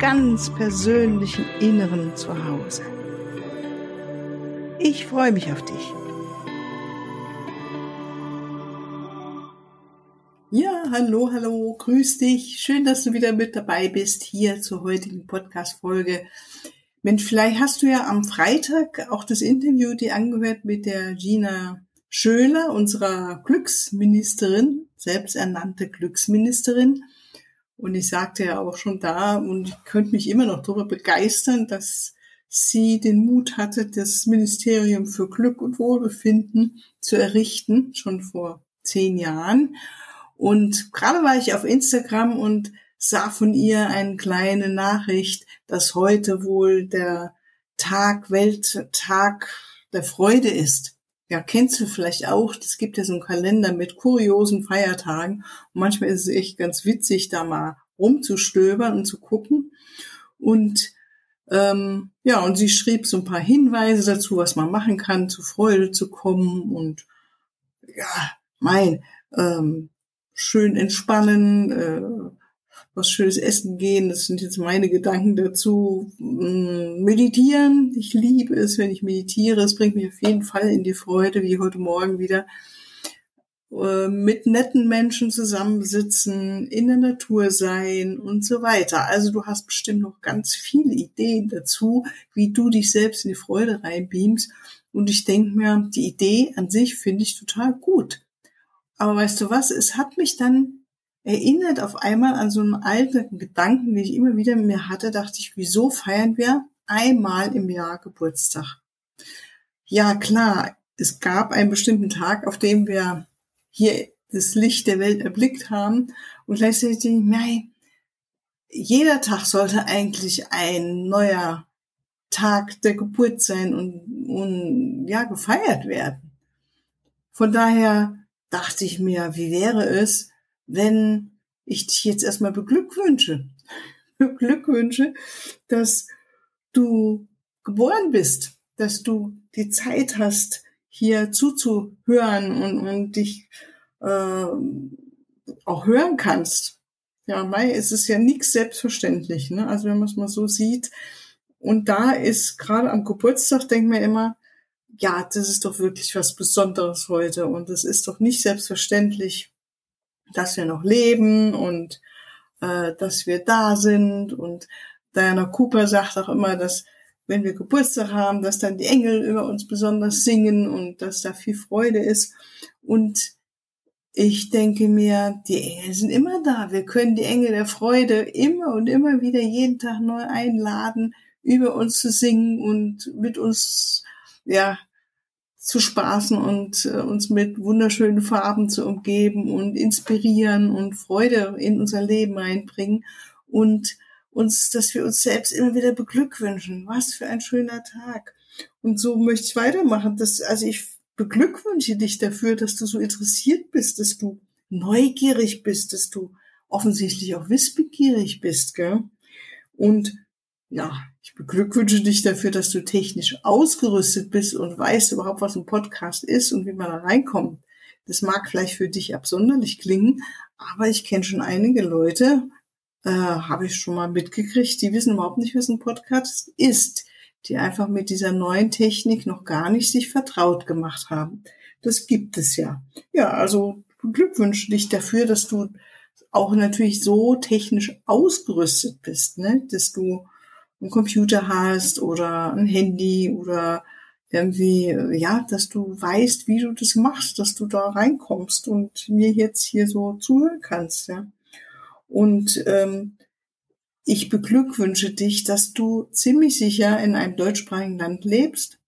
ganz persönlichen Inneren zu Hause. Ich freue mich auf dich. Ja, hallo, hallo, grüß dich. Schön, dass du wieder mit dabei bist hier zur heutigen Podcast-Folge Mensch, vielleicht hast du ja am Freitag auch das Interview dir angehört mit der Gina Schöler, unserer Glücksministerin, selbsternannte Glücksministerin. Und ich sagte ja auch schon da, und ich könnte mich immer noch darüber begeistern, dass sie den Mut hatte, das Ministerium für Glück und Wohlbefinden zu errichten, schon vor zehn Jahren. Und gerade war ich auf Instagram und sah von ihr eine kleine Nachricht, dass heute wohl der Tag, Welttag der Freude ist. Ja, kennst du vielleicht auch, es gibt ja so einen Kalender mit kuriosen Feiertagen. Und manchmal ist es echt ganz witzig, da mal rumzustöbern und zu gucken. Und ähm, ja, und sie schrieb so ein paar Hinweise dazu, was man machen kann, zu Freude zu kommen und ja, mein, ähm, schön entspannen, äh, was Schönes essen gehen. Das sind jetzt meine Gedanken dazu. Mm, meditieren. Ich liebe es, wenn ich meditiere. Es bringt mich auf jeden Fall in die Freude, wie heute Morgen wieder. Äh, mit netten Menschen zusammensitzen, in der Natur sein und so weiter. Also du hast bestimmt noch ganz viele Ideen dazu, wie du dich selbst in die Freude reinbeamst. Und ich denke mir, die Idee an sich finde ich total gut. Aber weißt du was? Es hat mich dann erinnert auf einmal an so einen alten Gedanken, den ich immer wieder mit mir hatte, dachte ich, wieso feiern wir einmal im Jahr Geburtstag? Ja, klar, es gab einen bestimmten Tag, auf dem wir hier das Licht der Welt erblickt haben und gleichzeitig denke ich, nein, jeder Tag sollte eigentlich ein neuer Tag der Geburt sein und, und ja, gefeiert werden. Von daher dachte ich mir, wie wäre es, wenn ich dich jetzt erstmal beglückwünsche, beglückwünsche, dass du geboren bist, dass du die Zeit hast, hier zuzuhören und, und dich äh, auch hören kannst. Ja, Mai, es ist ja nichts selbstverständlich, ne? Also wenn man es mal so sieht. Und da ist gerade am Geburtstag, denkt man immer, ja, das ist doch wirklich was Besonderes heute und das ist doch nicht selbstverständlich, dass wir noch leben und äh, dass wir da sind. Und Diana Cooper sagt auch immer, dass wenn wir Geburtstag haben, dass dann die Engel über uns besonders singen und dass da viel Freude ist. Und ich denke mir, die Engel sind immer da. Wir können die Engel der Freude immer und immer wieder jeden Tag neu einladen, über uns zu singen und mit uns, ja, zu spaßen und äh, uns mit wunderschönen Farben zu umgeben und inspirieren und Freude in unser Leben einbringen und uns, dass wir uns selbst immer wieder beglückwünschen. Was für ein schöner Tag. Und so möchte ich weitermachen. Das, also ich beglückwünsche dich dafür, dass du so interessiert bist, dass du neugierig bist, dass du offensichtlich auch wissbegierig bist, gell? Und ja, ich beglückwünsche dich dafür, dass du technisch ausgerüstet bist und weißt überhaupt, was ein Podcast ist und wie man da reinkommt. Das mag vielleicht für dich absonderlich klingen, aber ich kenne schon einige Leute, äh, habe ich schon mal mitgekriegt, die wissen überhaupt nicht, was ein Podcast ist, die einfach mit dieser neuen Technik noch gar nicht sich vertraut gemacht haben. Das gibt es ja. Ja, also beglückwünsche dich dafür, dass du auch natürlich so technisch ausgerüstet bist, ne? dass du einen Computer hast oder ein Handy oder irgendwie, ja, dass du weißt, wie du das machst, dass du da reinkommst und mir jetzt hier so zuhören kannst, ja. Und ähm, ich beglückwünsche dich, dass du ziemlich sicher in einem deutschsprachigen Land lebst.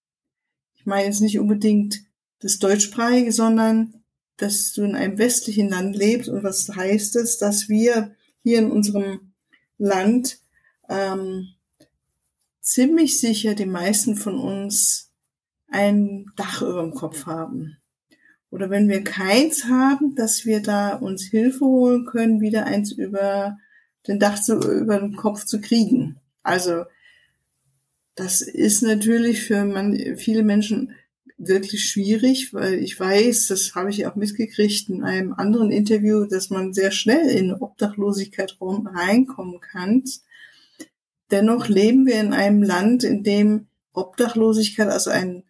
Ich meine jetzt nicht unbedingt das deutschsprachige, sondern dass du in einem westlichen Land lebst. Und was heißt es, dass wir hier in unserem Land ähm, ziemlich sicher die meisten von uns ein Dach über dem Kopf haben. Oder wenn wir keins haben, dass wir da uns Hilfe holen können, wieder eins über den Dach zu, über den Kopf zu kriegen. Also, das ist natürlich für man, viele Menschen wirklich schwierig, weil ich weiß, das habe ich auch mitgekriegt in einem anderen Interview, dass man sehr schnell in Obdachlosigkeit reinkommen kann. Dennoch leben wir in einem Land, in dem Obdachlosigkeit, also ein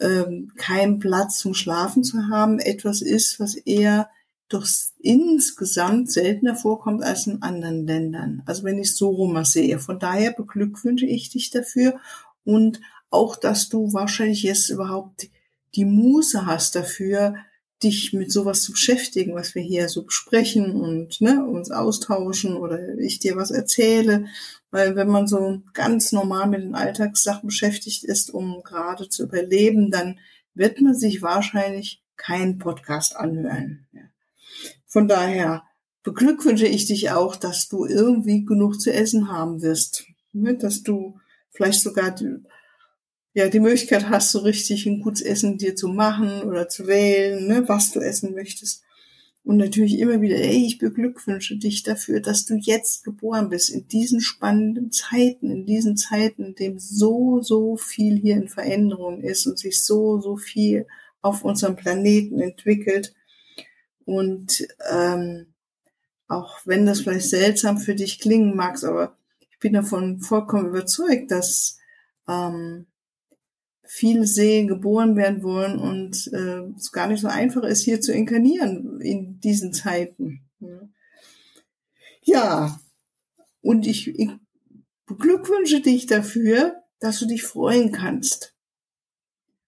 ähm, kein Platz zum Schlafen zu haben, etwas ist, was eher doch insgesamt seltener vorkommt als in anderen Ländern. Also wenn ich so rum sehe. Von daher beglückwünsche ich dich dafür und auch, dass du wahrscheinlich jetzt überhaupt die Muße hast dafür, dich mit sowas zu beschäftigen, was wir hier so besprechen und ne, uns austauschen oder ich dir was erzähle. Weil wenn man so ganz normal mit den Alltagssachen beschäftigt ist, um gerade zu überleben, dann wird man sich wahrscheinlich keinen Podcast anhören. Von daher beglückwünsche ich dich auch, dass du irgendwie genug zu essen haben wirst. Ne, dass du vielleicht sogar ja, die Möglichkeit hast, so richtig ein gutes Essen dir zu machen oder zu wählen, ne, was du essen möchtest. Und natürlich immer wieder, ey, ich beglückwünsche dich dafür, dass du jetzt geboren bist, in diesen spannenden Zeiten, in diesen Zeiten, in dem so, so viel hier in Veränderung ist und sich so, so viel auf unserem Planeten entwickelt. Und ähm, auch wenn das vielleicht seltsam für dich klingen mag, aber ich bin davon vollkommen überzeugt, dass ähm, viele Seelen geboren werden wollen und äh, es gar nicht so einfach ist, hier zu inkarnieren in diesen Zeiten. Ja, und ich, ich beglückwünsche dich dafür, dass du dich freuen kannst.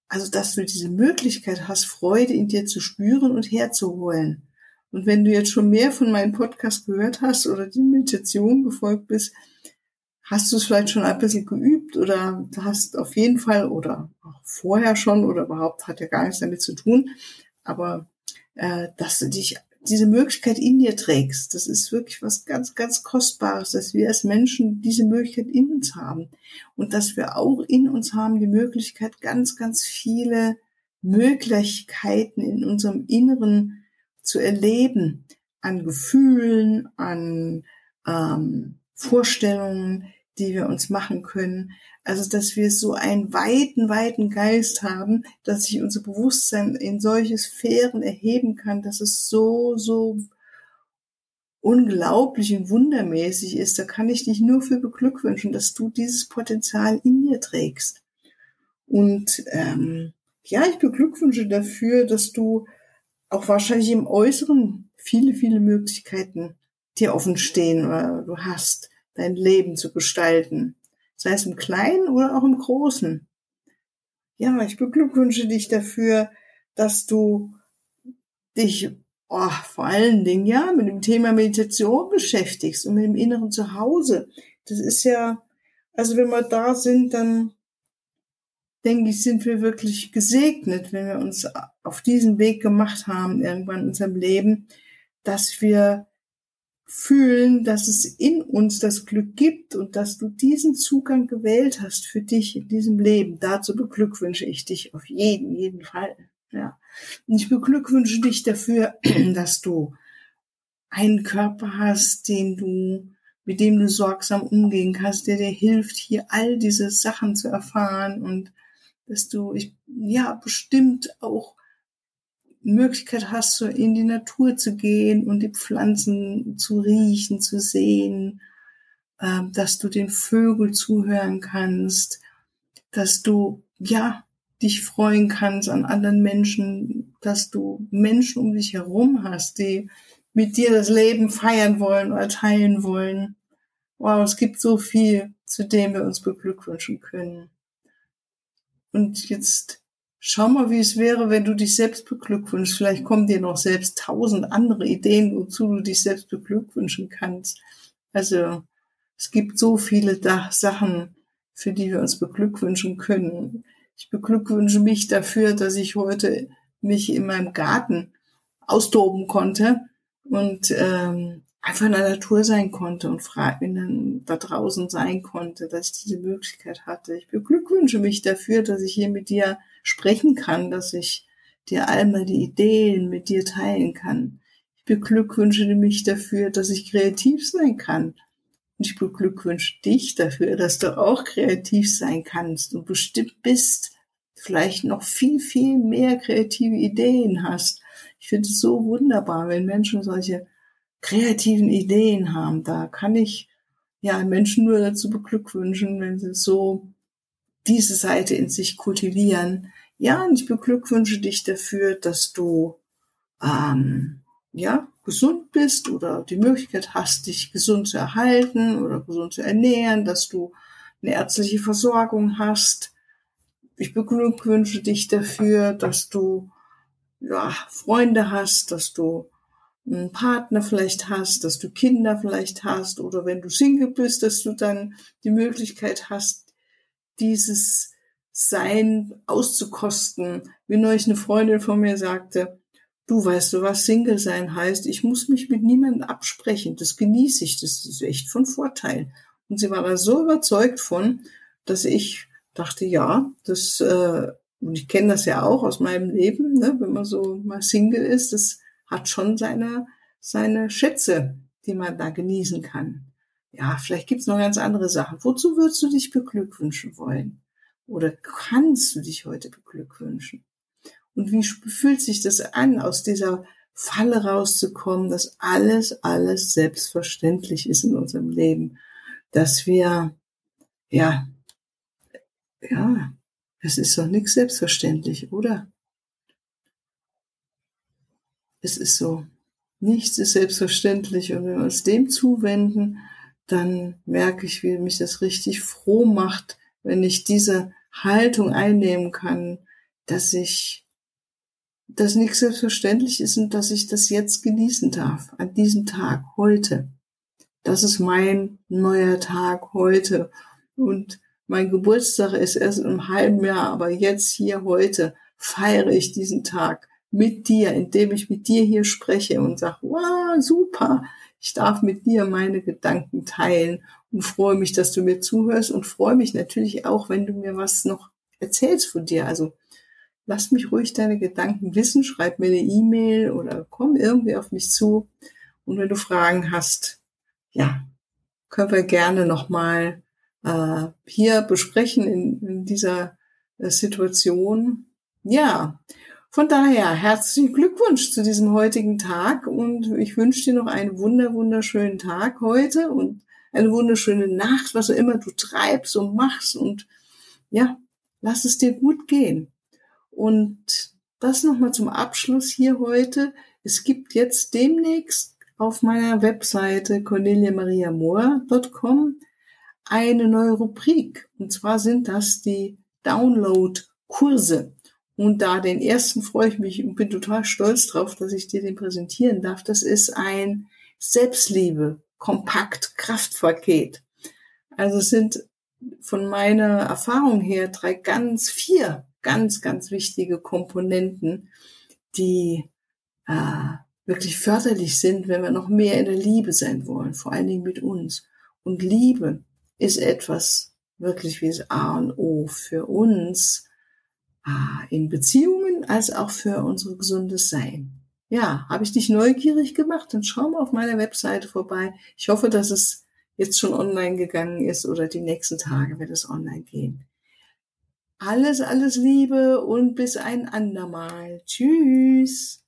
Also, dass du diese Möglichkeit hast, Freude in dir zu spüren und herzuholen. Und wenn du jetzt schon mehr von meinem Podcast gehört hast oder die Meditation befolgt bist, hast du es vielleicht schon ein bisschen geübt oder hast auf jeden Fall oder auch vorher schon oder überhaupt hat ja gar nichts damit zu tun, aber äh, dass du dich diese Möglichkeit in dir trägst, das ist wirklich was ganz, ganz Kostbares, dass wir als Menschen diese Möglichkeit in uns haben und dass wir auch in uns haben die Möglichkeit, ganz, ganz viele Möglichkeiten in unserem Inneren zu erleben, an Gefühlen, an ähm, Vorstellungen, die wir uns machen können. Also, dass wir so einen weiten, weiten Geist haben, dass sich unser Bewusstsein in solche Sphären erheben kann, dass es so, so unglaublich und wundermäßig ist. Da kann ich dich nur für beglückwünschen, dass du dieses Potenzial in dir trägst. Und ähm, ja, ich beglückwünsche dafür, dass du auch wahrscheinlich im Äußeren viele, viele Möglichkeiten dir offen stehen oder du hast dein Leben zu gestalten. Sei es im Kleinen oder auch im Großen. Ja, ich beglückwünsche dich dafür, dass du dich oh, vor allen Dingen ja mit dem Thema Meditation beschäftigst und mit dem inneren Zuhause. Das ist ja, also wenn wir da sind, dann denke ich, sind wir wirklich gesegnet, wenn wir uns auf diesen Weg gemacht haben, irgendwann in unserem Leben, dass wir fühlen, dass es in uns das Glück gibt und dass du diesen Zugang gewählt hast für dich in diesem Leben. Dazu beglückwünsche ich dich auf jeden, jeden Fall. Ja. Und ich beglückwünsche dich dafür, dass du einen Körper hast, den du, mit dem du sorgsam umgehen kannst, der dir hilft, hier all diese Sachen zu erfahren und dass du, ich, ja, bestimmt auch Möglichkeit hast, so in die Natur zu gehen und die Pflanzen zu riechen, zu sehen, äh, dass du den Vögel zuhören kannst, dass du, ja, dich freuen kannst an anderen Menschen, dass du Menschen um dich herum hast, die mit dir das Leben feiern wollen oder teilen wollen. Wow, es gibt so viel, zu dem wir uns beglückwünschen können. Und jetzt schau mal, wie es wäre, wenn du dich selbst beglückwünschst. Vielleicht kommen dir noch selbst tausend andere Ideen, wozu du dich selbst beglückwünschen kannst. Also es gibt so viele Sachen, für die wir uns beglückwünschen können. Ich beglückwünsche mich dafür, dass ich heute mich in meinem Garten austoben konnte und ähm, einfach in der Natur sein konnte und dann da draußen sein konnte, dass ich diese Möglichkeit hatte. Ich beglückwünsche mich dafür, dass ich hier mit dir sprechen kann, dass ich dir all meine Ideen mit dir teilen kann. Ich beglückwünsche mich dafür, dass ich kreativ sein kann. Und ich beglückwünsche dich dafür, dass du auch kreativ sein kannst und bestimmt bist, vielleicht noch viel, viel mehr kreative Ideen hast. Ich finde es so wunderbar, wenn Menschen solche kreativen Ideen haben. Da kann ich ja Menschen nur dazu beglückwünschen, wenn sie so diese Seite in sich kultivieren. Ja, und ich beglückwünsche dich dafür, dass du ähm, ja gesund bist oder die Möglichkeit hast, dich gesund zu erhalten oder gesund zu ernähren, dass du eine ärztliche Versorgung hast. Ich beglückwünsche dich dafür, dass du ja, Freunde hast, dass du einen Partner vielleicht hast, dass du Kinder vielleicht hast oder wenn du Single bist, dass du dann die Möglichkeit hast, dieses Sein auszukosten. Wie neulich eine Freundin von mir sagte, du weißt du, was Single sein heißt, ich muss mich mit niemandem absprechen, das genieße ich, das ist echt von Vorteil. Und sie war da so überzeugt von, dass ich dachte, ja, das, äh, und ich kenne das ja auch aus meinem Leben, ne, wenn man so mal Single ist, das hat schon seine, seine Schätze, die man da genießen kann. Ja, vielleicht gibt's noch ganz andere Sachen. Wozu würdest du dich beglückwünschen wollen? Oder kannst du dich heute beglückwünschen? Und wie fühlt sich das an, aus dieser Falle rauszukommen, dass alles, alles selbstverständlich ist in unserem Leben, dass wir, ja, ja, es ist doch nichts selbstverständlich, oder? Es ist so. Nichts ist selbstverständlich. Und wenn wir uns dem zuwenden, dann merke ich, wie mich das richtig froh macht, wenn ich diese Haltung einnehmen kann, dass ich, dass nichts selbstverständlich ist und dass ich das jetzt genießen darf, an diesem Tag, heute. Das ist mein neuer Tag heute. Und mein Geburtstag ist erst einem halben Jahr, aber jetzt hier heute feiere ich diesen Tag mit dir, indem ich mit dir hier spreche und sage, wow, super, ich darf mit dir meine Gedanken teilen und freue mich, dass du mir zuhörst und freue mich natürlich auch, wenn du mir was noch erzählst von dir. Also lass mich ruhig deine Gedanken wissen, schreib mir eine E-Mail oder komm irgendwie auf mich zu. Und wenn du Fragen hast, ja, können wir gerne nochmal äh, hier besprechen in, in dieser äh, Situation. Ja, von daher herzlichen Glückwunsch zu diesem heutigen Tag und ich wünsche dir noch einen wunder, wunderschönen Tag heute und eine wunderschöne Nacht, was auch immer du treibst und machst und ja, lass es dir gut gehen. Und das nochmal zum Abschluss hier heute. Es gibt jetzt demnächst auf meiner Webseite corneliamariamohr.com eine neue Rubrik. Und zwar sind das die Download-Kurse. Und da den ersten freue ich mich und bin total stolz drauf, dass ich dir den präsentieren darf. Das ist ein Selbstliebe, kompakt Kraftpaket. Also es sind von meiner Erfahrung her drei ganz, vier ganz, ganz wichtige Komponenten, die äh, wirklich förderlich sind, wenn wir noch mehr in der Liebe sein wollen, vor allen Dingen mit uns. Und Liebe ist etwas wirklich wie das A und O für uns, in Beziehungen als auch für unser gesundes Sein. Ja, habe ich dich neugierig gemacht? Dann schau mal auf meiner Webseite vorbei. Ich hoffe, dass es jetzt schon online gegangen ist oder die nächsten Tage wird es online gehen. Alles, alles Liebe und bis ein andermal. Tschüss.